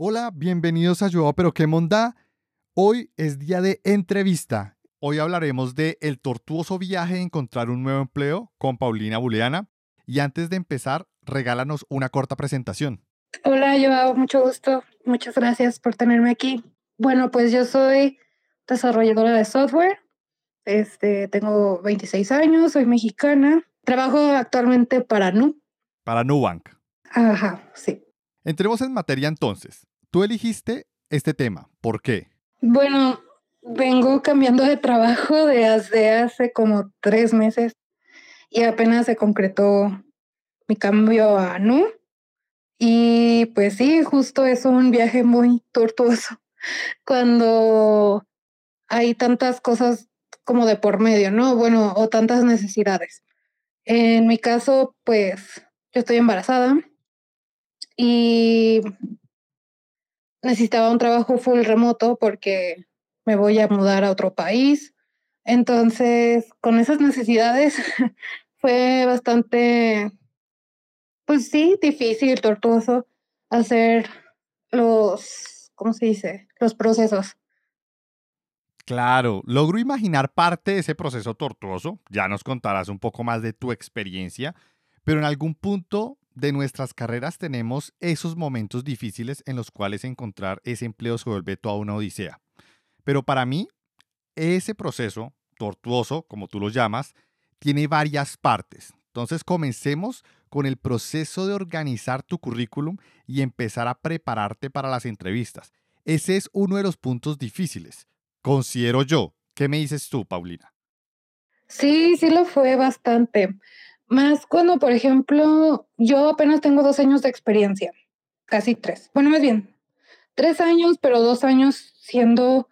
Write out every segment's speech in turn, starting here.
Hola, bienvenidos a Yo, pero qué monda. Hoy es día de entrevista. Hoy hablaremos de el tortuoso viaje de encontrar un nuevo empleo con Paulina Buleana. Y antes de empezar, regálanos una corta presentación. Hola, Joao, mucho gusto. Muchas gracias por tenerme aquí. Bueno, pues yo soy desarrolladora de software. Este, tengo 26 años, soy mexicana. Trabajo actualmente para Nu. Para Nubank. Ajá, sí. Entremos en materia entonces. Tú eligiste este tema. ¿Por qué? Bueno, vengo cambiando de trabajo desde hace como tres meses y apenas se concretó mi cambio a Nu. Y pues sí, justo es un viaje muy tortuoso cuando hay tantas cosas como de por medio, ¿no? Bueno, o tantas necesidades. En mi caso, pues yo estoy embarazada y necesitaba un trabajo full remoto porque me voy a mudar a otro país. Entonces, con esas necesidades fue bastante, pues sí, difícil, tortuoso hacer los, ¿cómo se dice? Los procesos. Claro, logro imaginar parte de ese proceso tortuoso. Ya nos contarás un poco más de tu experiencia, pero en algún punto de nuestras carreras tenemos esos momentos difíciles en los cuales encontrar ese empleo se vuelve toda una odisea. Pero para mí, ese proceso tortuoso, como tú lo llamas, tiene varias partes. Entonces comencemos con el proceso de organizar tu currículum y empezar a prepararte para las entrevistas. Ese es uno de los puntos difíciles, considero yo. ¿Qué me dices tú, Paulina? Sí, sí lo fue bastante. Más cuando, por ejemplo, yo apenas tengo dos años de experiencia, casi tres. Bueno, más bien, tres años, pero dos años siendo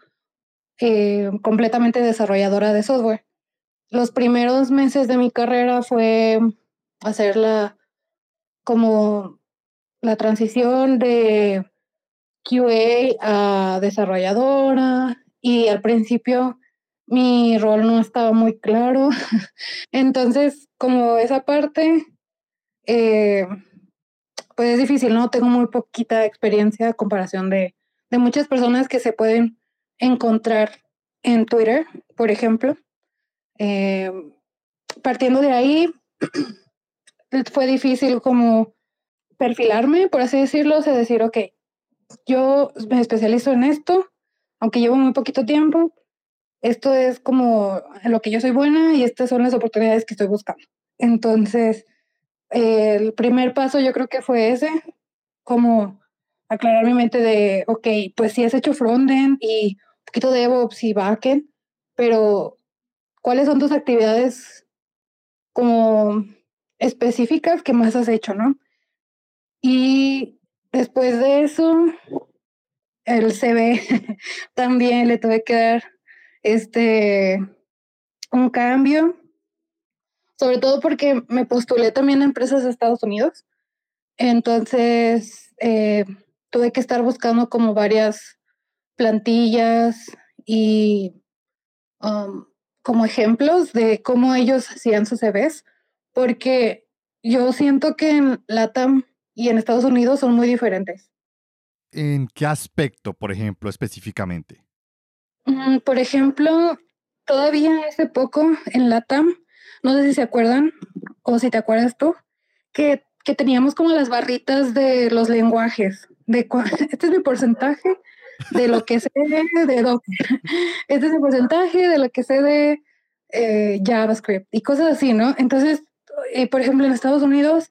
eh, completamente desarrolladora de software. Los primeros meses de mi carrera fue hacer la, como la transición de QA a desarrolladora y al principio mi rol no estaba muy claro. Entonces, como esa parte, eh, pues es difícil, ¿no? Tengo muy poquita experiencia a comparación de, de muchas personas que se pueden encontrar en Twitter, por ejemplo. Eh, partiendo de ahí, fue difícil como perfilarme, por así decirlo, o decir, ok, yo me especializo en esto, aunque llevo muy poquito tiempo, esto es como lo que yo soy buena y estas son las oportunidades que estoy buscando. Entonces, el primer paso yo creo que fue ese, como aclarar mi mente de, ok, pues sí has hecho frontend y un poquito de DevOps y backend, pero ¿cuáles son tus actividades como específicas que más has hecho, no? Y después de eso, el CV también le tuve que dar este, un cambio, sobre todo porque me postulé también a empresas de Estados Unidos. Entonces, eh, tuve que estar buscando como varias plantillas y um, como ejemplos de cómo ellos hacían sus CVs, porque yo siento que en LATAM y en Estados Unidos son muy diferentes. ¿En qué aspecto, por ejemplo, específicamente? Mm, por ejemplo, todavía hace poco en LATAM, no sé si se acuerdan o si te acuerdas tú, que, que teníamos como las barritas de los lenguajes, de este es mi porcentaje de lo que sé de Docker, este es el porcentaje de lo que sé de eh, JavaScript y cosas así, ¿no? Entonces, eh, por ejemplo, en Estados Unidos,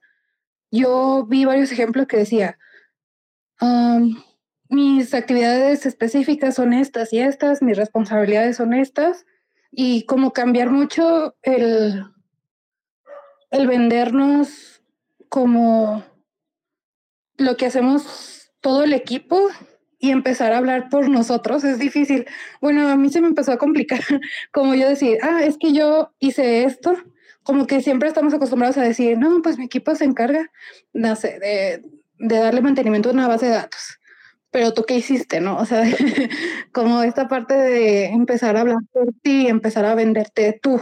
yo vi varios ejemplos que decía, um, mis actividades específicas son estas y estas, mis responsabilidades son estas, y como cambiar mucho el, el vendernos como lo que hacemos todo el equipo y empezar a hablar por nosotros es difícil. Bueno, a mí se me empezó a complicar, como yo decir, ah, es que yo hice esto, como que siempre estamos acostumbrados a decir, no, pues mi equipo se encarga, de, de darle mantenimiento a una base de datos pero tú qué hiciste, ¿no? O sea, como esta parte de empezar a hablar por ti, empezar a venderte tú.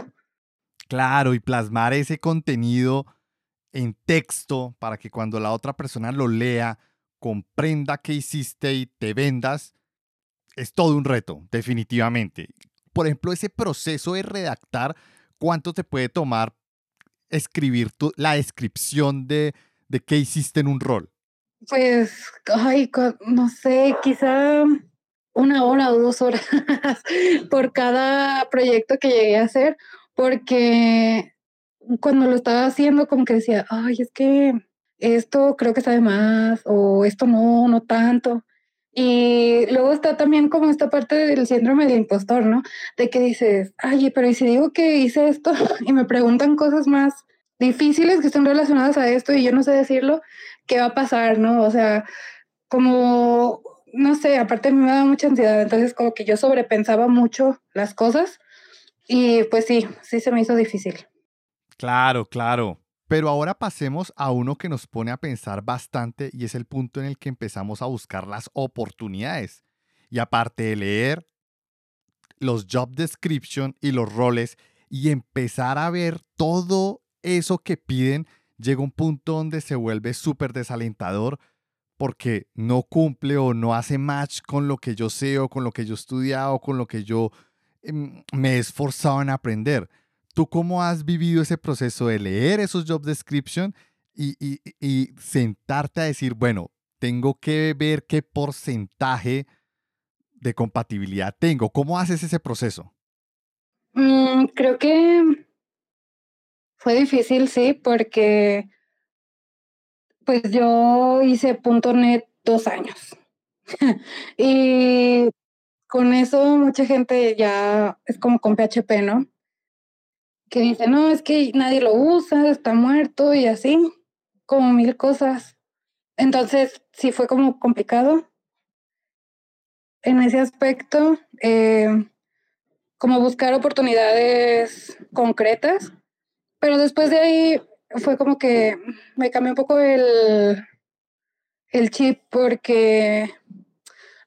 Claro, y plasmar ese contenido en texto para que cuando la otra persona lo lea, comprenda qué hiciste y te vendas, es todo un reto, definitivamente. Por ejemplo, ese proceso de redactar, ¿cuánto te puede tomar escribir la descripción de, de qué hiciste en un rol? Pues, ay, no sé, quizá una hora o dos horas por cada proyecto que llegué a hacer, porque cuando lo estaba haciendo como que decía, ay, es que esto creo que sabe más o esto no, no tanto. Y luego está también como esta parte del síndrome del impostor, ¿no? De que dices, ay, pero ¿y si digo que hice esto y me preguntan cosas más difíciles que están relacionadas a esto y yo no sé decirlo, ¿qué va a pasar, no? O sea, como, no sé, aparte me da mucha ansiedad, entonces como que yo sobrepensaba mucho las cosas y pues sí, sí se me hizo difícil. Claro, claro. Pero ahora pasemos a uno que nos pone a pensar bastante y es el punto en el que empezamos a buscar las oportunidades. Y aparte de leer los job description y los roles y empezar a ver todo eso que piden, llega un punto donde se vuelve súper desalentador porque no cumple o no hace match con lo que yo sé o con lo que yo he estudiado, con lo que yo em, me he esforzado en aprender. ¿Tú cómo has vivido ese proceso de leer esos job description y, y, sentarte a decir, bueno, tengo que ver qué porcentaje de compatibilidad tengo? ¿Cómo haces ese proceso? Mm, creo que fue difícil, sí, porque pues yo hice .NET dos años. y con eso mucha gente ya es como con PHP, ¿no? Que dice, no, es que nadie lo usa, está muerto y así, como mil cosas. Entonces, sí fue como complicado en ese aspecto, eh, como buscar oportunidades concretas pero después de ahí fue como que me cambió un poco el, el chip porque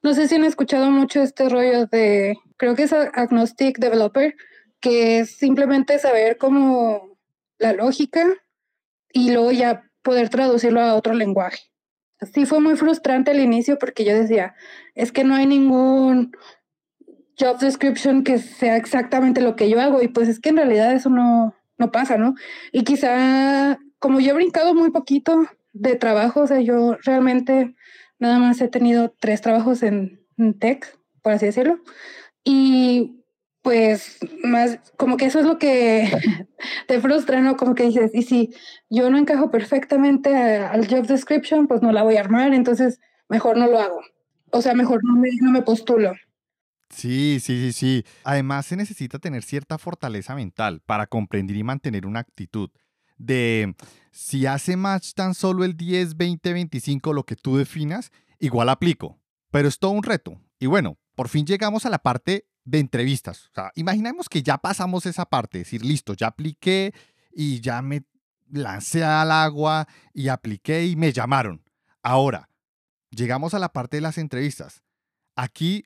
no sé si han escuchado mucho este rollo de, creo que es agnostic developer, que es simplemente saber cómo la lógica y luego ya poder traducirlo a otro lenguaje. Sí fue muy frustrante al inicio porque yo decía, es que no hay ningún job description que sea exactamente lo que yo hago y pues es que en realidad eso no, no pasa, ¿no? Y quizá, como yo he brincado muy poquito de trabajo, o sea, yo realmente nada más he tenido tres trabajos en, tech, por así decirlo, y pues más, como que eso es lo que te frustra, ¿no? Como que dices, y si yo no encajo perfectamente al job description, pues no la voy a armar, entonces mejor no lo hago. O sea, mejor no me, no me postulo. Sí, sí, sí, sí. Además se necesita tener cierta fortaleza mental para comprender y mantener una actitud de si hace match tan solo el 10, 20, 25, lo que tú definas, igual aplico. Pero es todo un reto. Y bueno, por fin llegamos a la parte de entrevistas. Imaginemos que ya pasamos esa parte, decir, listo, ya apliqué y ya me lancé al agua y apliqué y me llamaron. Ahora, llegamos a la parte de las entrevistas. Aquí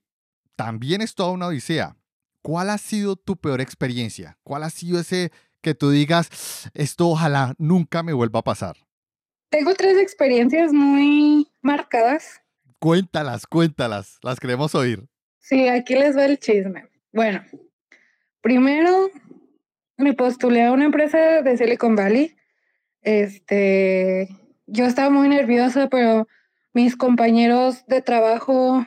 también es toda una odisea. ¿Cuál ha sido tu peor experiencia? ¿Cuál ha sido ese que tú digas, esto ojalá nunca me vuelva a pasar? Tengo tres experiencias muy marcadas. Cuéntalas, cuéntalas, las queremos oír. Sí, aquí les va el chisme. Bueno, primero me postulé a una empresa de Silicon Valley. Este, yo estaba muy nerviosa, pero mis compañeros de trabajo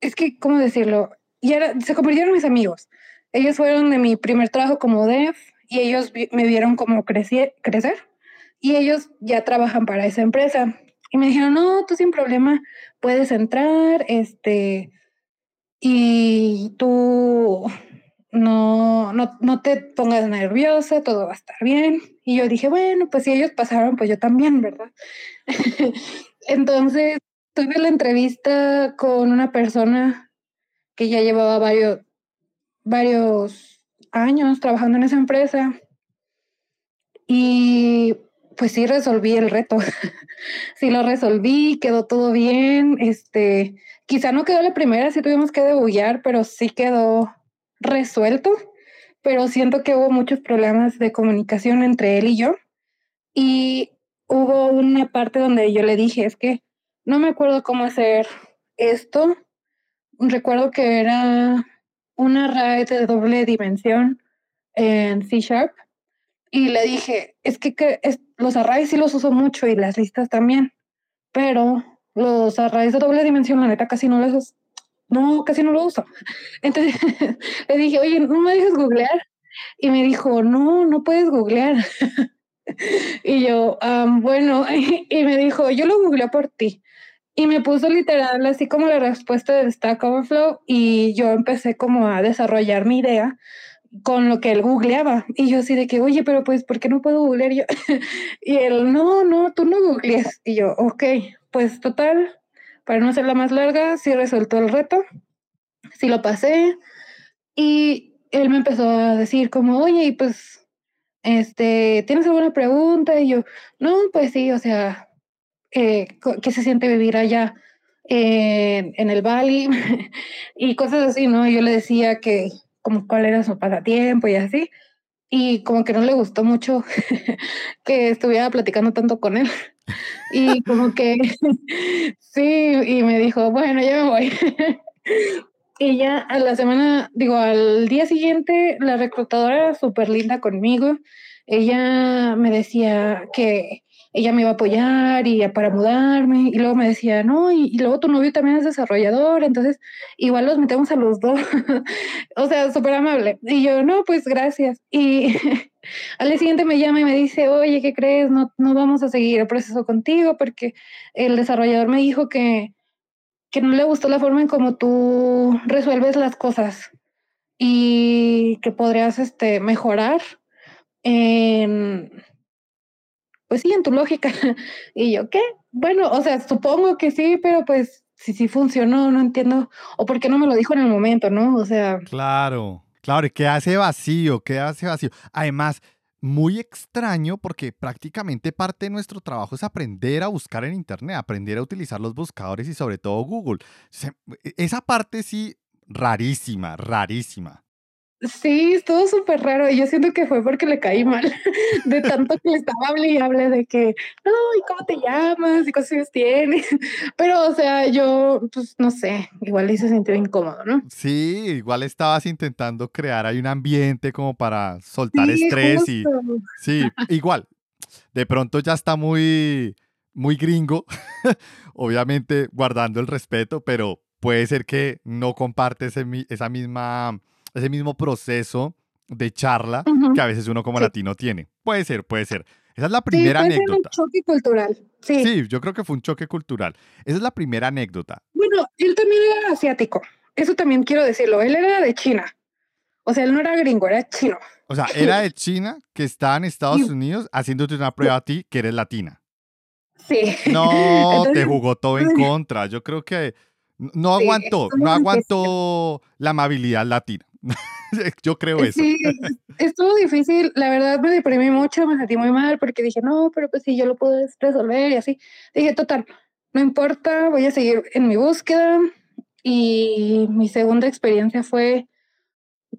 es que, ¿cómo decirlo? Y se convirtieron mis amigos. Ellos fueron de mi primer trabajo como dev y ellos me vieron como crecer y ellos ya trabajan para esa empresa. Y me dijeron, no, tú sin problema puedes entrar, este, y tú no, no, no te pongas nerviosa, todo va a estar bien. Y yo dije, bueno, pues si ellos pasaron, pues yo también, ¿verdad? Entonces, tuve la entrevista con una persona que ya llevaba varios, varios años trabajando en esa empresa y pues sí resolví el reto. sí lo resolví, quedó todo bien. Este, quizá no quedó la primera, sí tuvimos que debullar, pero sí quedó resuelto. Pero siento que hubo muchos problemas de comunicación entre él y yo. Y hubo una parte donde yo le dije, es que no me acuerdo cómo hacer esto. Recuerdo que era un array de doble dimensión en C Sharp y le dije, es que, los arrays sí los uso mucho y las listas también, pero los arrays de doble dimensión, la neta, casi no los, no, casi no lo uso. Entonces le dije, oye, ¿no me dejas googlear? Y me dijo, no, no puedes googlear. y yo, bueno, y me dijo, yo lo googleo por ti. Y me puso literal así como la respuesta del Stack Overflow y yo empecé como a desarrollar mi idea con lo que él googleaba. Y yo así de que, oye, pero pues, ¿por qué no puedo googlear yo? y él, no, no, tú no googlees. Y yo, ok, pues total, para no ser la más larga, sí resuelto el reto, sí lo pasé. Y él me empezó a decir como, oye, y pues, este, ¿tienes alguna pregunta? Y yo, no, pues sí, o sea, eh, qué se siente vivir allá en el Bali y cosas así, ¿no? Yo le decía que como cuál era su pasatiempo y así, y como que no le gustó mucho que estuviera platicando tanto con él. Y como que sí, y me dijo, bueno, ya me voy. y ya a la semana, digo, al día siguiente, la reclutadora súper linda conmigo. Ella me decía que ella me iba a apoyar y para mudarme, y luego me decía, no, y, luego tu novio también es desarrollador, entonces igual los metemos a los dos, o sea, súper amable. Y yo, no, pues gracias. Y al día siguiente me llama y me dice, oye, ¿qué crees? No, no vamos a seguir el proceso contigo porque el desarrollador me dijo que, que no le gustó la forma en cómo tú resuelves las cosas y que podrías este, mejorar en pues sí, en tu lógica. Y yo, ¿qué? Bueno, o sea, supongo que sí, pero pues si sí funcionó, no entiendo. O por qué no me lo dijo en el momento, ¿no? O sea. Claro, claro, y que hace vacío, que hace vacío. Además, muy extraño porque prácticamente parte de nuestro trabajo es aprender a buscar en Internet, aprender a utilizar los buscadores y sobre todo Google. E, esa parte sí, rarísima, rarísima. Sí, estuvo súper raro. Y yo siento que fue porque le caí mal. De tanto que le estaba hablando y hable de que, no, ¿y cómo te llamas? ¿Y cosas tienes? Pero, o sea, yo, pues, no sé, igual se sintió incómodo, ¿no? Sí, igual estabas intentando crear ahí un ambiente como para soltar estrés y... Sí, igual. De pronto ya está muy, muy gringo, obviamente guardando el respeto, pero puede ser que no comparte esa misma ese mismo proceso de charla que a veces uno como latino tiene. Puede ser, puede ser. Esa es la primera sí, puede anécdota. Ser un choque cultural. Sí. sí, yo creo que fue un choque cultural. Esa es la primera anécdota. Bueno, él también era asiático. Eso también quiero decirlo. Él era de China. O sea, él no era gringo, era chino. O sea, era de China que está en Estados Unidos haciéndote una prueba a ti que eres latina. Sí. No, te jugó todo en contra. Yo creo que no aguantó, no aguantó la amabilidad latina. Yo creo eso. Sí, estuvo difícil. La verdad me deprimí mucho, me sentí muy mal porque dije, no, pero pues sí, yo lo puedo resolver y así. Dije, total, no importa, voy a seguir en mi búsqueda. Y mi segunda experiencia fue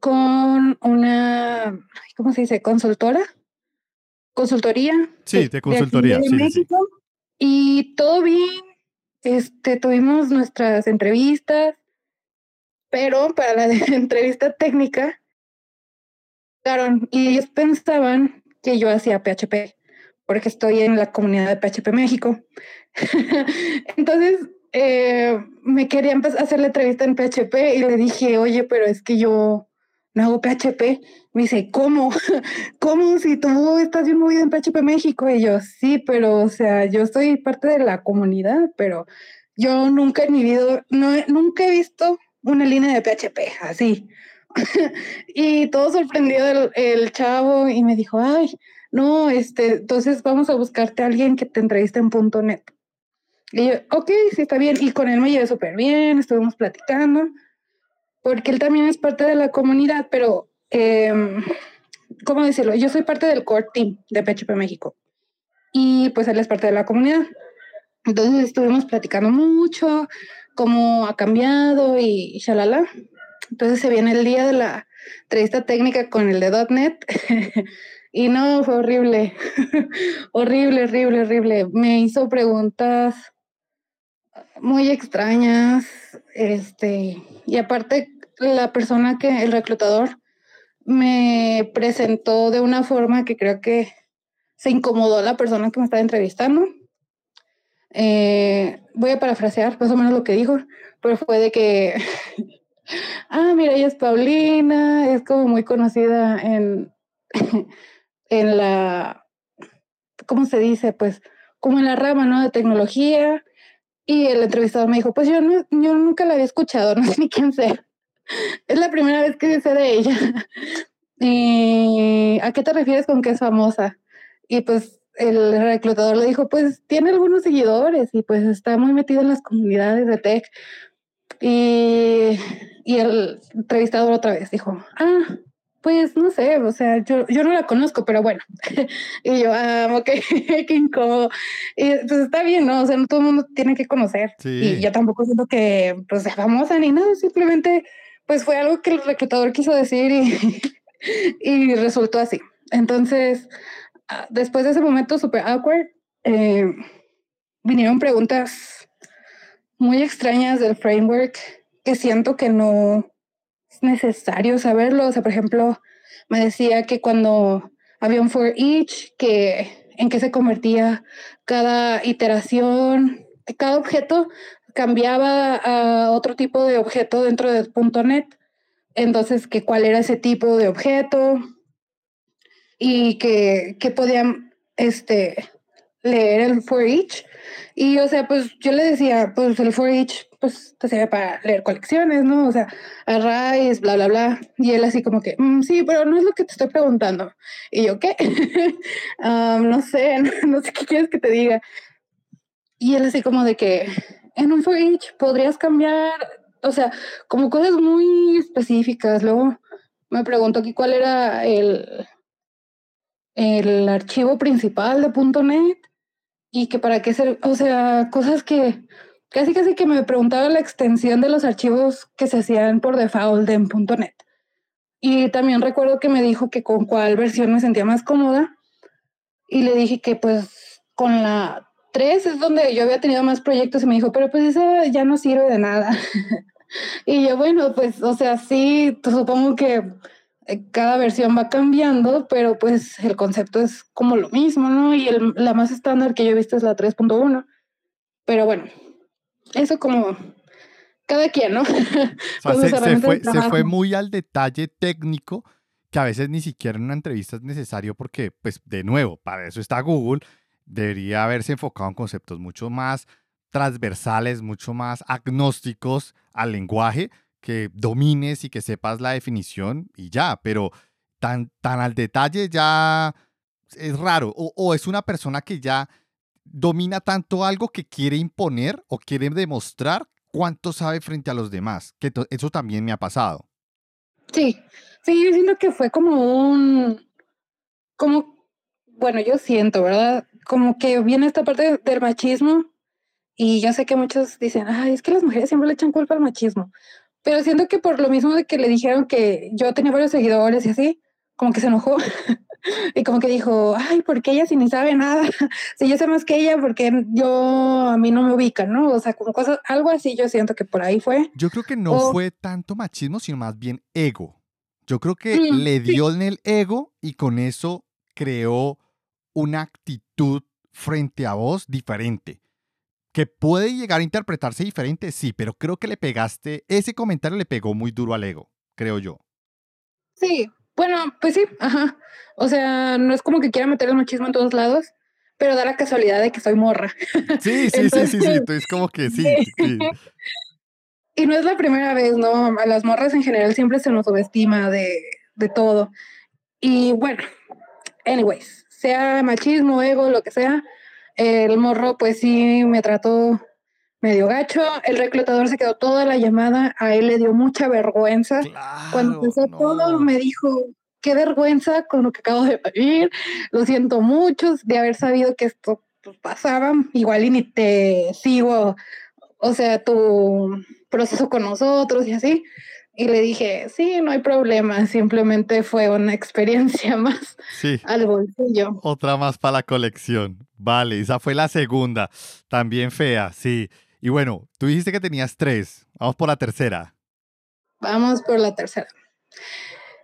con una, ¿cómo se dice? Consultora. Consultoría. Sí, de, consultoría. sí, Y todo bien. Este, tuvimos nuestras entrevistas pero para la entrevista técnica, y ellos pensaban que yo hacía PHP, porque estoy en la comunidad de PHP México. Entonces, eh, me querían hacer la entrevista en PHP y le dije, oye, pero es que yo no hago PHP. Me dice, ¿cómo? ¿Cómo si tú estás bien movido en PHP México? Y yo, sí, pero, o sea, yo soy parte de la comunidad, pero yo nunca en mi vida, no, nunca he visto una línea de PHP, así. y todo sorprendido el, el, chavo y me dijo, ay, no, este, entonces vamos a buscarte a alguien que te entreviste en punto net. Y yo, ok, sí, está bien. Y con él me llevé súper bien, estuvimos platicando, porque él también es parte de la comunidad, pero, eh, ¿cómo decirlo? Yo soy parte del core team de PHP México. Y pues él es parte de la comunidad. Entonces estuvimos platicando mucho, cómo ha cambiado y shalala. Entonces se viene el día de la entrevista técnica con el de .NET y no, fue horrible, horrible, horrible, horrible. Me hizo preguntas muy extrañas, este, y aparte la persona que, el reclutador, me presentó de una forma que creo que se incomodó la persona que me estaba entrevistando. Eh, voy a parafrasear más o menos lo que dijo, pero fue de que, ah, mira, ella es Paulina, es como muy conocida en, en la, ¿cómo se dice? Pues como en la rama, ¿no? De tecnología. Y el entrevistador me dijo, pues yo, no, yo nunca la había escuchado, no sé ni quién sea. Es la primera vez que sé de ella. ¿Y a qué te refieres con que es famosa? Y pues el reclutador le dijo, pues tiene algunos seguidores y pues está muy metido en las comunidades de tech. Y, y el entrevistador otra vez dijo, ah, pues no sé, o sea, yo, yo no la conozco, pero bueno. y yo, ah, ok, qué incómodo. Y pues está bien, ¿no? O sea, no todo el mundo tiene que conocer. Y yo tampoco siento que pues sea famosa ni nada, simplemente pues fue algo que el reclutador quiso decir y, y resultó así. Entonces, después de ese momento súper awkward, eh, vinieron preguntas muy extrañas del framework que siento que no necesario saberlo. O sea, por ejemplo, me decía que cuando había un for each, que en qué se convertía cada iteración, cada objeto cambiaba a otro tipo de objeto dentro de .NET. Entonces, que cuál era ese tipo de objeto y que, que podían este, leer el for each. Y, o sea, pues yo le decía, pues el for each pues te sirve para leer colecciones, ¿no? O sea, arrays, bla, bla, bla. Y él así como que, mm, sí, pero no es lo que te estoy preguntando. Y yo, ¿qué? no sé, no, sé qué quieres que te diga. Y él así como de que en un for each podrías cambiar, o sea, como cosas muy específicas. Luego me preguntó aquí cuál era el, el archivo principal de .NET y que para qué ser, o sea, cosas que casi casi que me preguntaba la extensión de los archivos que se hacían por default en .NET. Y también recuerdo que me dijo que con cuál versión me sentía más cómoda. Y le dije que pues con la 3 es donde yo había tenido más proyectos y me dijo, pero pues esa ya no sirve de nada. y yo, bueno, pues, o sea, sí, supongo que cada versión va cambiando, pero pues el concepto es como lo mismo, ¿no? Y el, la más estándar que yo he visto es la 3.1. Pero bueno, eso como cada quien, ¿no? se, fue, se, fue, muy al detalle técnico que a veces ni siquiera en una entrevista es necesario porque, pues, de nuevo, para eso está Google, debería haberse enfocado en conceptos mucho más transversales, mucho más agnósticos al lenguaje, que domines y que sepas la definición y ya, pero tan, tan al detalle ya es raro, o, o es una persona que ya domina tanto algo que quiere imponer o quiere demostrar cuánto sabe frente a los demás, que eso también me ha pasado. Sí, sí, yo siento que fue como un, como, bueno, yo siento, ¿verdad? Como que viene esta parte del machismo y yo sé que muchos dicen, ay, es que las mujeres siempre le echan culpa al machismo, pero siento que por lo mismo de que le dijeron que yo tenía varios seguidores y así, como que se enojó y como que dijo, ay, ¿por qué ella si ni sabe nada? si yo sé más que ella, porque yo a mí no me ubica, ¿no? O sea, como cosas, algo así yo siento que por ahí fue. Yo creo que no fue tanto machismo, sino más bien ego. Yo creo que mm, le dio en el ego y con eso creó una actitud frente a vos diferente. Que puede llegar a interpretarse diferente, sí, pero creo que le pegaste, ese comentario le pegó muy duro al ego, creo yo. Sí, bueno, pues sí, ajá. O sea, no es como que quiera meter el machismo en todos lados, pero da la casualidad de que soy morra. Sí, sí, sí, sí, sí, es como que sí, Y no es la primera vez, ¿no? A las morras en general siempre se nos subestima de, de todo. Y bueno, anyways, sea machismo, ego, lo que sea, el morro pues sí me trató medio gacho. El reclutador se quedó toda la llamada, a él le dio mucha vergüenza. Cuando empezó todo, me dijo, qué vergüenza con lo que acabo de vivir, lo siento mucho de haber sabido que esto pues, pasaba, igual y ni te sigo, o sea, tu proceso con nosotros y así. Y le dije, sí, no hay problema, simplemente fue una experiencia más sí. al bolsillo. Otra más para la colección. Vale, esa fue la segunda, también fea, sí. Y bueno, tú dijiste que tenías tres. Vamos por la tercera. Vamos por la tercera.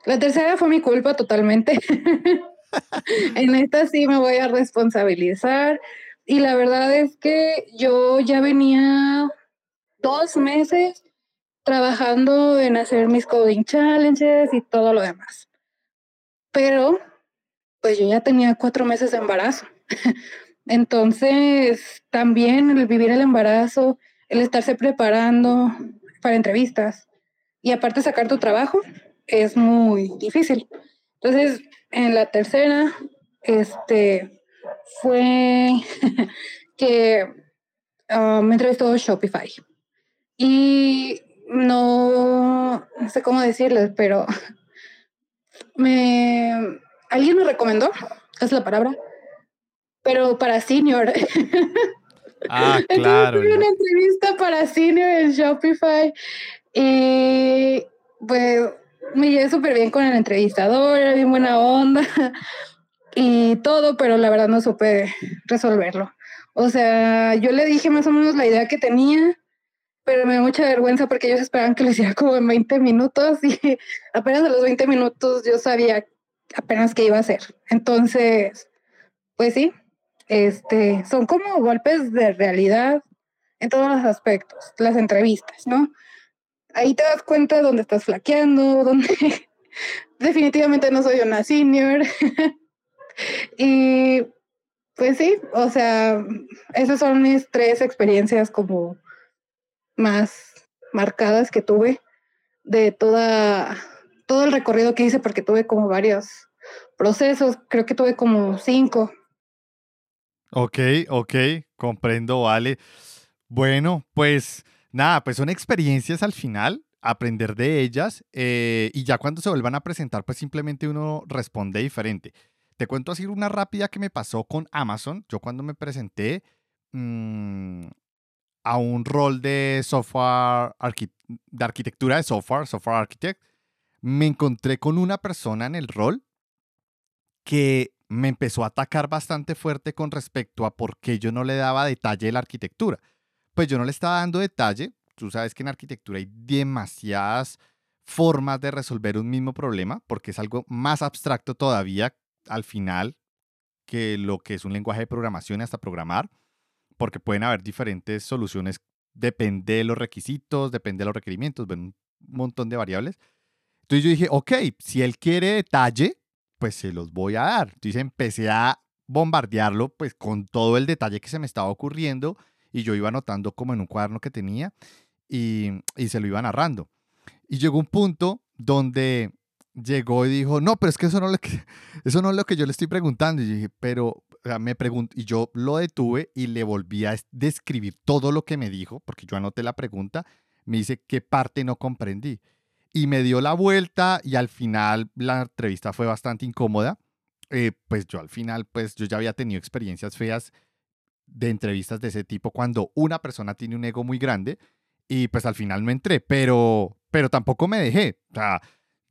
La tercera fue mi culpa totalmente. en esta sí me voy a responsabilizar. Y la verdad es que yo ya venía dos meses trabajando en hacer mis coding challenges y todo lo demás. Pero, pues yo ya tenía cuatro meses de embarazo. Entonces, también el vivir el embarazo, el estarse preparando para entrevistas y aparte sacar tu trabajo es muy difícil. Entonces, en la tercera, este, fue que ah, me entrevistó Shopify. Y no, sé cómo decirles, pero me, alguien me recomendó, es la palabra, pero para senior. Ah, claro. Tuve una entrevista para senior en Shopify y pues me llevé súper bien con el entrevistador, era bien buena onda y todo, pero la verdad no supe resolverlo. O sea, yo le dije más o menos la idea que tenía, pero me da mucha vergüenza porque ellos esperaban que lo hiciera como en 20 minutos y apenas a los 20 minutos yo sabía apenas qué iba a hacer. Entonces, pues sí, este, son como golpes de realidad en todos los aspectos, las entrevistas, ¿no? Ahí te das cuenta de dónde estás flaqueando, donde definitivamente no soy una senior. y pues sí, o sea, esas son mis tres experiencias como más marcadas que tuve de toda todo el recorrido que hice porque tuve como varios procesos, creo que tuve como cinco. Ok, ok, comprendo, vale. Bueno, pues nada, pues son experiencias al final, aprender de ellas eh, y ya cuando se vuelvan a presentar, pues simplemente uno responde diferente. Te cuento así una rápida que me pasó con Amazon. Yo cuando me presenté mm, a un rol de software, de arquitectura de software, software architect, me encontré con una persona en el rol que me empezó a atacar bastante fuerte con respecto a por qué yo no le daba detalle de la arquitectura. Pues yo no le estaba dando detalle. Tú sabes que en arquitectura hay demasiadas formas de resolver un mismo problema porque es algo más abstracto todavía al final que lo que es un lenguaje de programación hasta programar, porque pueden haber diferentes soluciones, depende de los requisitos, depende de los requerimientos, ven un montón de variables. Entonces yo dije, ok, si él quiere detalle, pues se los voy a dar. Entonces empecé a bombardearlo pues con todo el detalle que se me estaba ocurriendo y yo iba anotando como en un cuaderno que tenía y, y se lo iba narrando. Y llegó un punto donde llegó y dijo, no, pero es que eso no, es lo que, eso no es lo que yo le estoy preguntando. Y pero me pregunto, y yo lo detuve y le volví a describir todo lo que me dijo, porque yo anoté la pregunta, me dice, ¿qué parte no comprendí? Y me dio la vuelta y al final la entrevista fue bastante incómoda. Eh, pues yo al final, pues yo ya había tenido experiencias feas de entrevistas de ese tipo cuando una persona tiene un ego muy grande y pues al final no entré, pero, pero tampoco me dejé. O sea,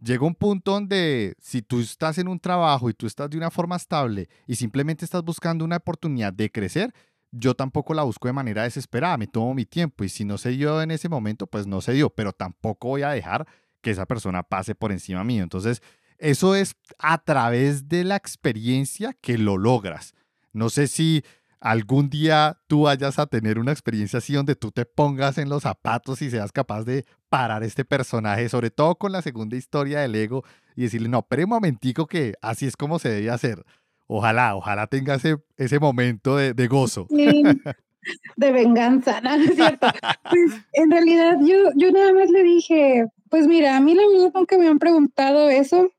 llega un punto donde si tú estás en un trabajo y tú estás de una forma estable y simplemente estás buscando una oportunidad de crecer, yo tampoco la busco de manera desesperada, me tomo mi tiempo y si no se dio en ese momento, pues no se dio, pero tampoco voy a dejar que esa persona pase por encima mío. Entonces, eso es a través de la experiencia que lo logras. No sé si algún día tú vayas a tener una experiencia así donde tú te pongas en los zapatos y seas capaz de parar este personaje, sobre todo con la segunda historia del ego y decirle, no, pero un momentico que así es como se debe hacer. Ojalá, ojalá tenga ese, ese momento de, gozo. de venganza, ¿no? es cierto. Pues en realidad yo, yo nada más le dije, pues mira, a mí la verdad nunca me han preguntado eso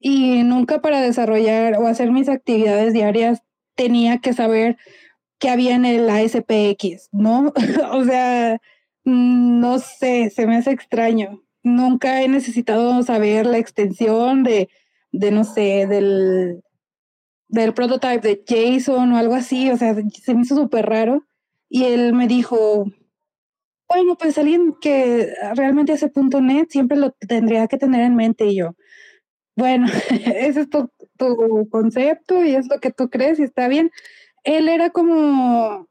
y nunca para desarrollar o hacer mis actividades diarias tenía que saber qué había en el ASPX, ¿no? o sea, no sé, se me hace extraño. Nunca he necesitado saber la extensión de, de no sé, del, del prototype de JSON o algo así, o sea, se me hizo súper raro. Y él me dijo, bueno, pues alguien que realmente hace punto .NET siempre lo tendría que tener en mente y yo, bueno, ese es tu, tu, concepto y es lo que tú crees y está bien. Él era como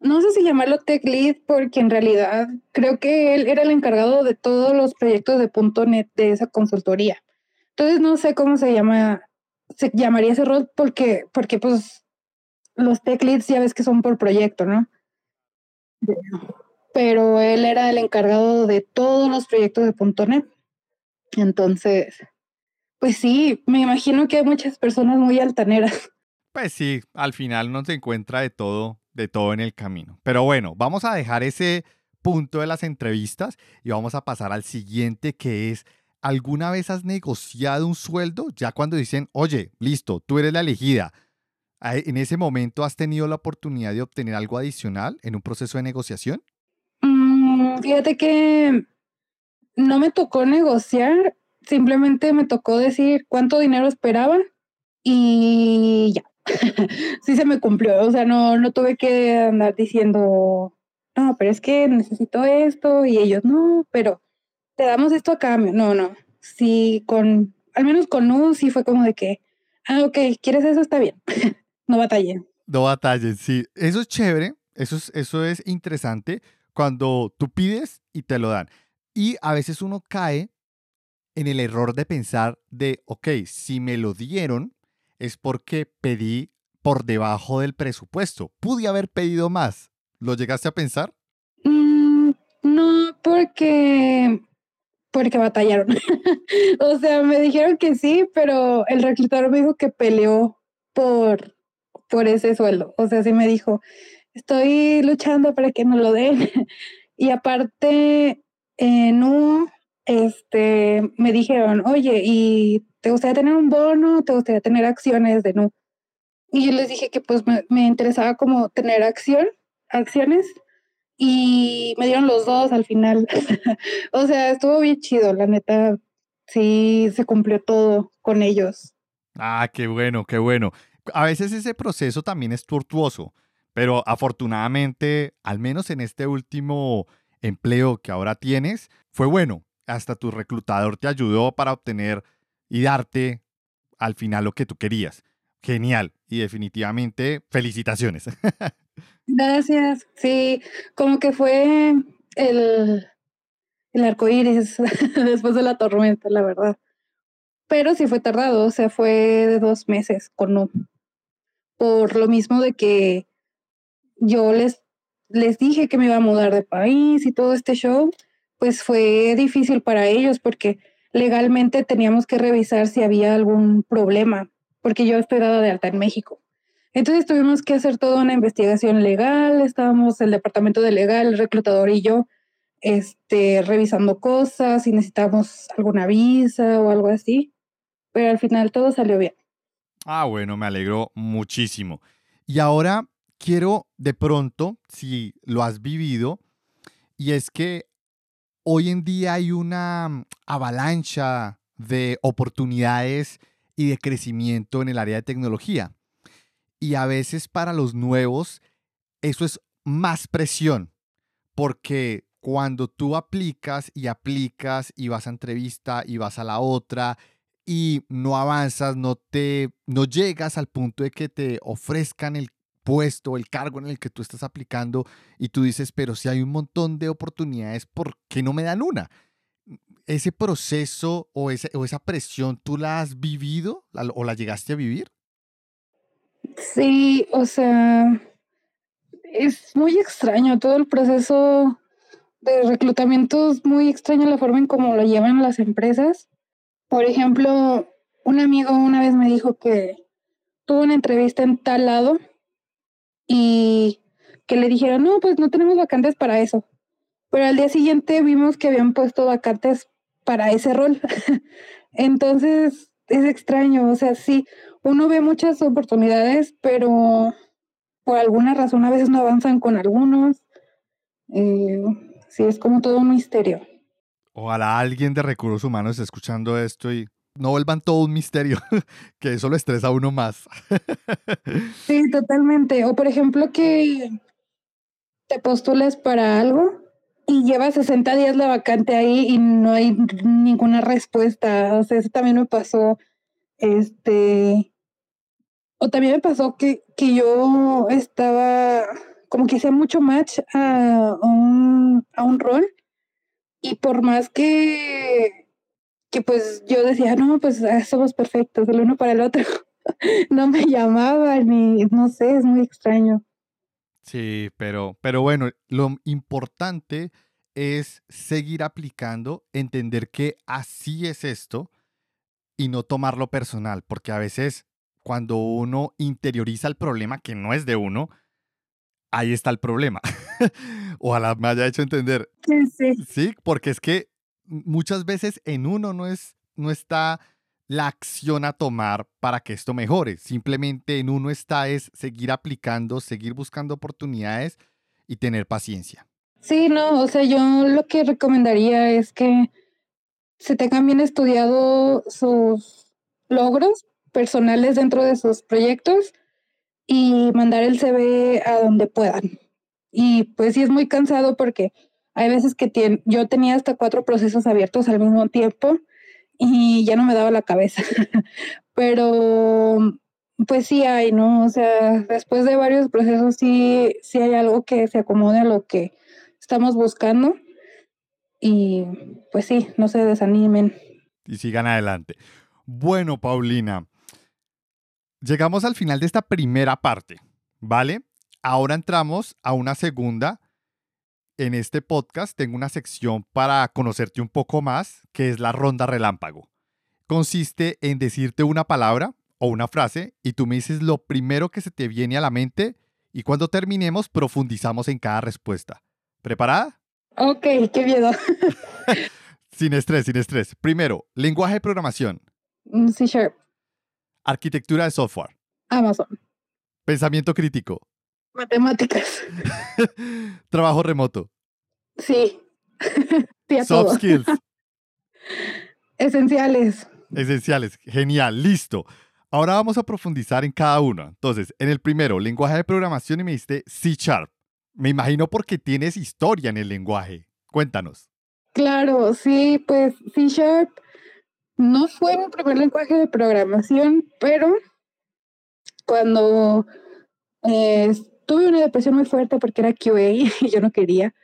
no sé si llamarlo tech lead, porque en realidad creo que él era el encargado de todos los proyectos de .NET de esa consultoría. Entonces no sé cómo se llama, se llamaría ese rol porque, porque pues los tech leads ya ves que son por proyecto, ¿no? Pero él era el encargado de todos los proyectos de .NET. Entonces, pues sí, me imagino que hay muchas personas muy altaneras. Pues sí, al final no se encuentra de todo, de todo en el camino. Pero bueno, vamos a dejar ese punto de las entrevistas y vamos a pasar al siguiente que es ¿alguna vez has negociado un sueldo? Ya cuando dicen, oye, listo, tú eres la elegida. ¿En ese momento has tenido la oportunidad de obtener algo adicional en un proceso de negociación? Mm, fíjate que no me tocó negociar, simplemente me tocó decir cuánto dinero esperaba y ya. sí se me cumplió, o sea, no, no tuve que andar diciendo, no, pero es que necesito esto y ellos no, pero te damos esto a cambio. No, no. Sí, con, al menos con un sí fue como de que, ah, ok, ¿quieres eso? Está bien. no batallen. No batallen, sí. Eso es chévere, eso es, eso es interesante cuando tú pides y te lo dan. Y a veces uno cae en el error de pensar de, ok, si me lo dieron es porque pedí por debajo del presupuesto. Pude haber pedido más. ¿Lo llegaste a pensar? Mm, no, porque porque batallaron. o sea, me dijeron que sí, pero el reclutador me dijo que peleó por, por ese sueldo. O sea, sí me dijo, estoy luchando para que no lo den. y aparte, en un, este, me dijeron, oye, ¿y te gustaría tener un bono? ¿Te gustaría tener acciones de NU? Y yo les dije que pues me, me interesaba como tener acción, acciones y me dieron los dos al final. o sea, estuvo bien chido, la neta. Sí, se cumplió todo con ellos. Ah, qué bueno, qué bueno. A veces ese proceso también es tortuoso, pero afortunadamente, al menos en este último empleo que ahora tienes, fue bueno. Hasta tu reclutador te ayudó para obtener y darte al final lo que tú querías. Genial. Y definitivamente, felicitaciones. Gracias. Sí, como que fue el, el arco iris después de la tormenta, la verdad. Pero sí fue tardado, o sea, fue de dos meses con no. Por lo mismo de que yo les, les dije que me iba a mudar de país y todo este show, pues fue difícil para ellos porque legalmente teníamos que revisar si había algún problema, porque yo estoy dada de alta en México. Entonces tuvimos que hacer toda una investigación legal, estábamos el departamento de legal, el reclutador y yo, este, revisando cosas, si necesitamos alguna visa o algo así, pero al final todo salió bien. Ah, bueno, me alegro muchísimo. Y ahora quiero de pronto, si lo has vivido, y es que hoy en día hay una avalancha de oportunidades y de crecimiento en el área de tecnología. Y a veces para los nuevos eso es más presión, porque cuando tú aplicas y aplicas y vas a entrevista y vas a la otra y no avanzas, no te no llegas al punto de que te ofrezcan el puesto, el cargo en el que tú estás aplicando y tú dices, pero si hay un montón de oportunidades, ¿por qué no me dan una? ¿Ese proceso o, ese, o esa presión tú la has vivido o la llegaste a vivir? Sí, o sea, es muy extraño todo el proceso de reclutamiento, es muy extraño la forma en cómo lo llevan las empresas. Por ejemplo, un amigo una vez me dijo que tuvo una entrevista en tal lado y que le dijeron, no, pues no tenemos vacantes para eso. Pero al día siguiente vimos que habían puesto vacantes para ese rol. Entonces, es extraño, o sea, sí, uno ve muchas oportunidades, pero por alguna razón a veces no avanzan con algunos. Eh, sí, es como todo un misterio. Ojalá alguien de recursos humanos escuchando esto y no vuelvan todo un misterio, que eso lo estresa a uno más. sí, totalmente. O por ejemplo que te postulas para algo y llevas 60 días la vacante ahí y no hay ninguna respuesta. O sea, eso también me pasó. Este, o también me pasó que, que yo estaba como que hacía mucho match a, un, a un rol. Y por más que, que pues yo decía, no, pues ah, somos perfectos el uno para el otro, no me llamaban y no sé, es muy extraño. Sí, pero, pero bueno, lo importante es seguir aplicando, entender que así es esto y no tomarlo personal, porque a veces cuando uno interioriza el problema que no es de uno, ahí está el problema. Ojalá me haya hecho entender. Sí, sí. Sí, porque es que muchas veces en uno no, es, no está la acción a tomar para que esto mejore. Simplemente en uno está es seguir aplicando, seguir buscando oportunidades y tener paciencia. Sí, no, o sea, yo lo que recomendaría es que se tengan bien estudiado sus logros personales dentro de sus proyectos y mandar el CV a donde puedan. Y pues sí es muy cansado porque hay veces que yo tenía hasta cuatro procesos abiertos al mismo tiempo y ya no me daba la cabeza. Pero pues sí hay, ¿no? O sea, después de varios procesos sí, sí hay algo que se acomode a lo que estamos buscando. Y pues sí, no se desanimen. Y sigan adelante. Bueno, Paulina, llegamos al final de esta primera parte, ¿vale? Ahora entramos a una segunda. En este podcast tengo una sección para conocerte un poco más, que es la ronda relámpago. Consiste en decirte una palabra o una frase y tú me dices lo primero que se te viene a la mente y cuando terminemos profundizamos en cada respuesta. ¿Preparada? Ok, qué miedo. sin estrés, sin estrés. Primero, lenguaje de programación. Mm, C Sharp. Arquitectura de software. Amazon. Pensamiento crítico. Matemáticas. Trabajo remoto. Sí. Soft skills. Esenciales. Esenciales. Genial. Listo. Ahora vamos a profundizar en cada uno. Entonces, en el primero, lenguaje de programación y me diste C Sharp. Me imagino porque tienes historia en el lenguaje. Cuéntanos. Claro, sí, pues C Sharp no fue mi primer lenguaje de programación, pero cuando eh, tuve una depresión muy fuerte porque era QA y yo no quería.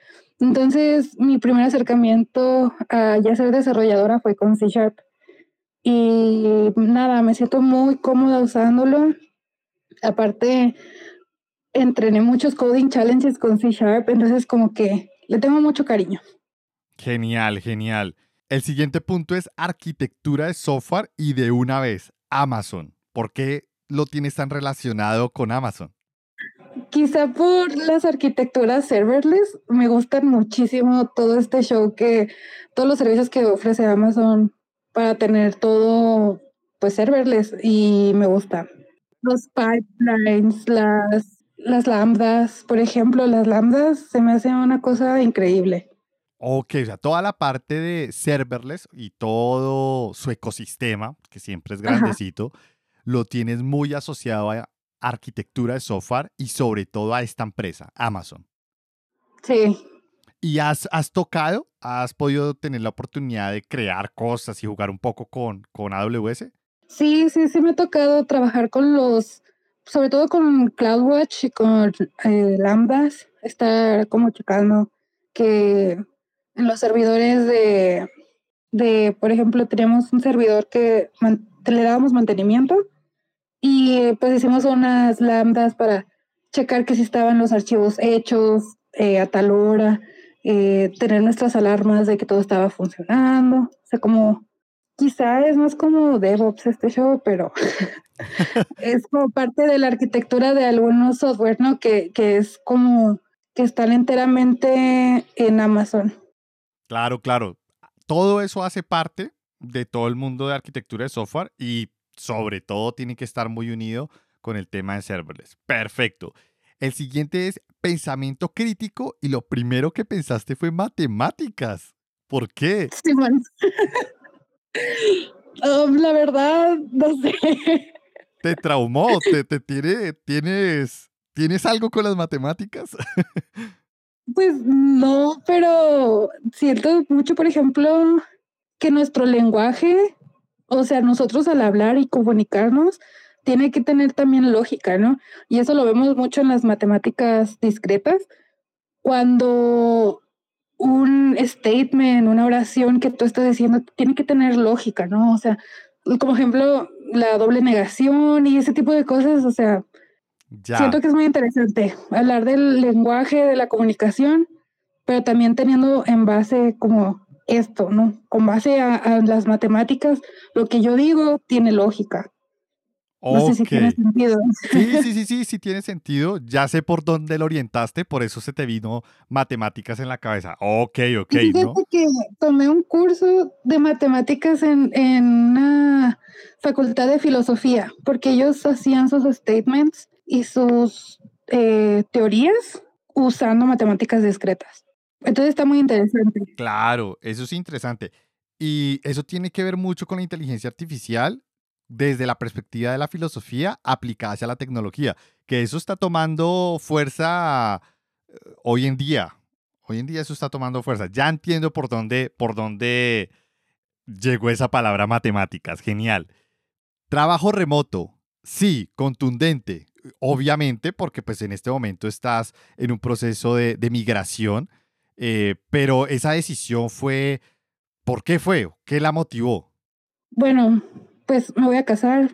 Entonces, mi primer acercamiento a ser desarrolladora fue con C Sharp. Y nada, me siento muy cómoda usándolo. Aparte, entrené muchos coding challenges con C Sharp, entonces como que le tengo mucho cariño. Genial, genial. El siguiente punto es arquitectura de software y de una vez, Amazon. ¿Por qué lo tienes tan relacionado con Amazon? Quizá por las arquitecturas serverless. Me gustan muchísimo todo este show que, todos los servicios que ofrece Amazon para tener todo, pues serverless y me gusta. Los pipelines, las, las lambdas, por ejemplo, las lambdas se me hacen una cosa increíble. Ok, o sea, toda la parte de serverless y todo su ecosistema, que siempre es grandecito, lo tienes muy asociado a arquitectura de software y sobre todo a esta empresa, Amazon. Sí. ¿Y has, has tocado, has podido tener la oportunidad de crear cosas y jugar un poco con, con AWS? Sí, sí, sí me ha tocado trabajar con los, sobre todo con CloudWatch y con eh, Lambdas, estar como checando que en los servidores de, de, por ejemplo, teníamos un servidor que le dábamos mantenimiento y pues hicimos unas lambdas para checar que si estaban los archivos hechos eh, a tal hora, eh, tener nuestras alarmas de que todo estaba funcionando. O sea, como quizá es más como DevOps este show, pero es como parte de la arquitectura de algunos software, ¿no? Que, que es como que están enteramente en Amazon. Claro, claro. Todo eso hace parte de todo el mundo de arquitectura de software y sobre todo tiene que estar muy unido con el tema de serverless. Perfecto. El siguiente es pensamiento crítico y lo primero que pensaste fue matemáticas. ¿Por qué? Sí, um, la verdad, no sé. ¿Te traumó? ¿Te, te tiene, tienes, ¿Tienes algo con las matemáticas? Pues no, pero siento mucho, por ejemplo, que nuestro lenguaje, o sea, nosotros al hablar y comunicarnos, tiene que tener también lógica, ¿no? Y eso lo vemos mucho en las matemáticas discretas, cuando un statement, una oración que tú estás diciendo tiene que tener lógica, ¿no? O sea, como ejemplo, la doble negación y ese tipo de cosas, o sea, siento que es muy interesante hablar del lenguaje, de la comunicación, pero también teniendo en base como esto, ¿no? Con base a las matemáticas, lo que yo digo tiene lógica. No sé si tiene sentido. Sí, sí, sí, sí, sí tiene sentido. Ya sé por dónde lo orientaste, por eso se te vino matemáticas en la cabeza. Ok, ok. ¿no? que tomé un curso de matemáticas en, en una facultad de filosofía, porque ellos hacían sus statements y sus eh, teorías usando matemáticas discretas. Entonces está muy interesante. Claro, eso es interesante. Y eso tiene que ver mucho con la inteligencia artificial desde la perspectiva de la filosofía aplicada hacia la tecnología, que eso está tomando fuerza eh, hoy en día. Hoy en día eso está tomando fuerza. Ya entiendo por dónde, por dónde llegó esa palabra matemáticas. Genial. Trabajo remoto. Sí, contundente. Obviamente, porque pues en este momento estás en un proceso de, migración, eh, pero esa decisión fue, ¿por qué fue? ¿Qué la motivó? Bueno, pues me voy a casar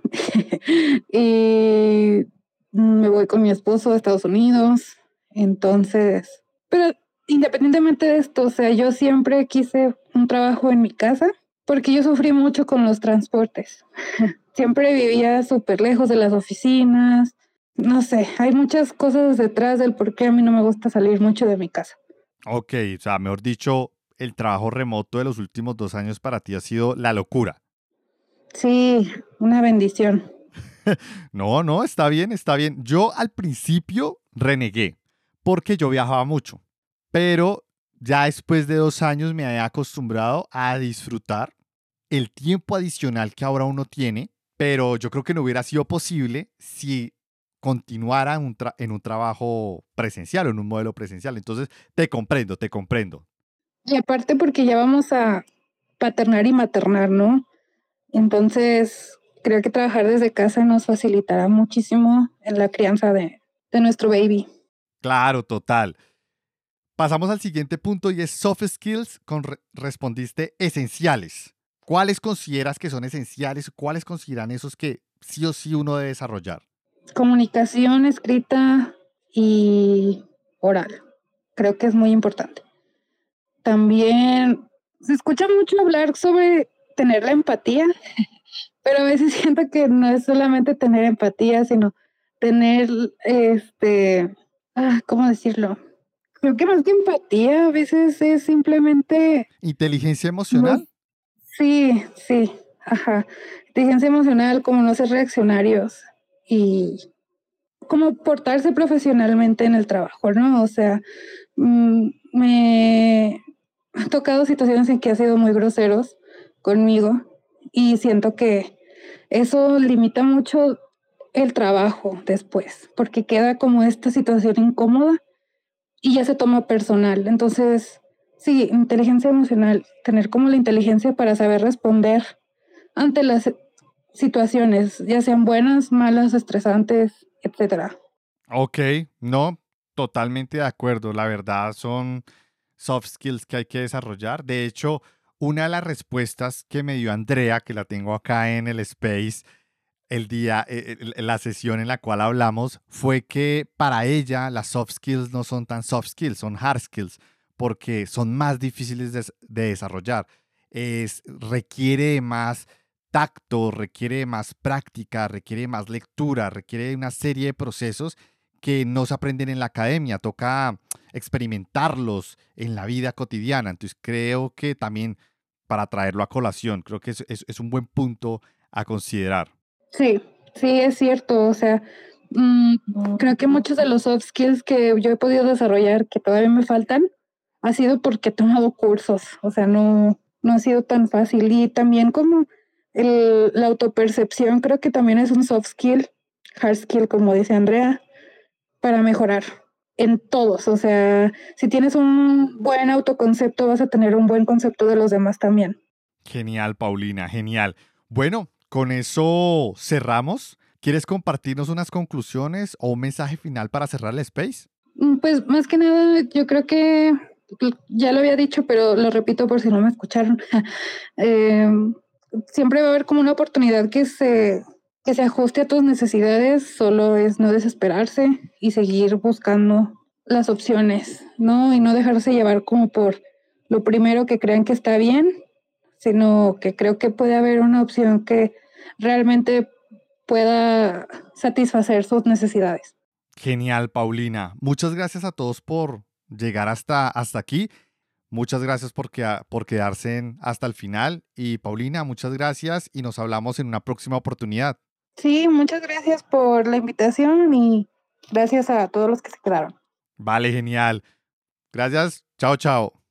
y me voy con mi esposo a Estados Unidos. Entonces, pero independientemente de esto, o sea, yo siempre quise un trabajo en mi casa porque yo sufrí mucho con los transportes. siempre vivía súper lejos de las oficinas. No sé, hay muchas cosas detrás del por qué a mí no me gusta salir mucho de mi casa. Ok, o sea, mejor dicho, el trabajo remoto de los últimos dos años para ti ha sido la locura. Sí, una bendición. no, no, está bien, está bien. Yo al principio renegué porque yo viajaba mucho, pero ya después de dos años me he acostumbrado a disfrutar el tiempo adicional que ahora uno tiene, pero yo creo que no hubiera sido posible si continuara en un, en un trabajo presencial o en un modelo presencial. Entonces, te comprendo, te comprendo. Y aparte porque ya vamos a paternar y maternar, ¿no? Entonces, creo que trabajar desde casa nos facilitará muchísimo en la crianza de, nuestro baby. Claro, total. Pasamos al siguiente punto y es soft skills. Con respondiste esenciales. ¿Cuáles consideras que son esenciales? ¿Cuáles consideran esos que sí o sí uno debe desarrollar? Comunicación escrita y oral. Creo que es muy importante. También se escucha mucho hablar sobre tener la empatía, pero a veces siento que no es solamente tener empatía, sino tener, este, ah, ¿cómo decirlo? Creo que más que empatía, a veces es simplemente... ¿Inteligencia emocional? sí, sí, ajá. Inteligencia emocional, como no ser reaccionarios y como portarse profesionalmente en el trabajo, ¿no? O sea, mm, me ha tocado situaciones en que ha sido muy groseros conmigo y siento que eso limita mucho el trabajo después, porque queda como esta situación incómoda y ya se toma personal. Entonces, sí, inteligencia emocional, tener como la inteligencia para saber responder ante las situaciones, ya sean buenas, malas, estresantes, etcétera. Ok, no, totalmente de acuerdo. La verdad son soft skills que hay que desarrollar. De hecho, una de las respuestas que me dio Andrea, que la tengo acá en el Space, el día, eh, la sesión en la cual hablamos, fue que para ella las soft skills no son tan soft skills, son hard skills, porque son más difíciles de, desarrollar. Es, requiere más tacto, requiere más práctica, requiere más lectura, requiere una serie de procesos que no se aprenden en la academia, toca experimentarlos en la vida cotidiana. Entonces creo que también para traerlo a colación. Creo que es, un buen punto a considerar. Sí, sí, es cierto. O sea, mm, creo que muchos de los soft skills que yo he podido desarrollar, que todavía me faltan, ha sido porque he tomado cursos. O sea, no, no ha sido tan fácil. Y también como el, la autopercepción, creo que también es un soft skill, hard skill, como dice Andrea, para mejorar en todos. O sea, si tienes un buen autoconcepto, vas a tener un buen concepto de los demás también. Genial, Paulina, genial. Bueno, con eso cerramos. ¿Quieres compartirnos unas conclusiones o un mensaje final para cerrar el space? Mm, pues más que nada, yo creo que ya lo había dicho, pero lo repito por si no me escucharon. Eh, siempre va a haber como una oportunidad que se, que se ajuste a tus necesidades, solo es no desesperarse y seguir buscando las opciones, ¿no? Y no dejarse llevar como por lo primero que crean que está bien, sino que creo que puede haber una opción que realmente pueda satisfacer sus necesidades. Genial, Paulina. Muchas gracias a todos por llegar hasta, hasta aquí. Muchas gracias por, por quedarse hasta el final. Y Paulina, muchas gracias y nos hablamos en una próxima oportunidad. Sí, muchas gracias por la invitación y gracias a todos los que se quedaron. Vale, genial. Gracias. Chao, chao.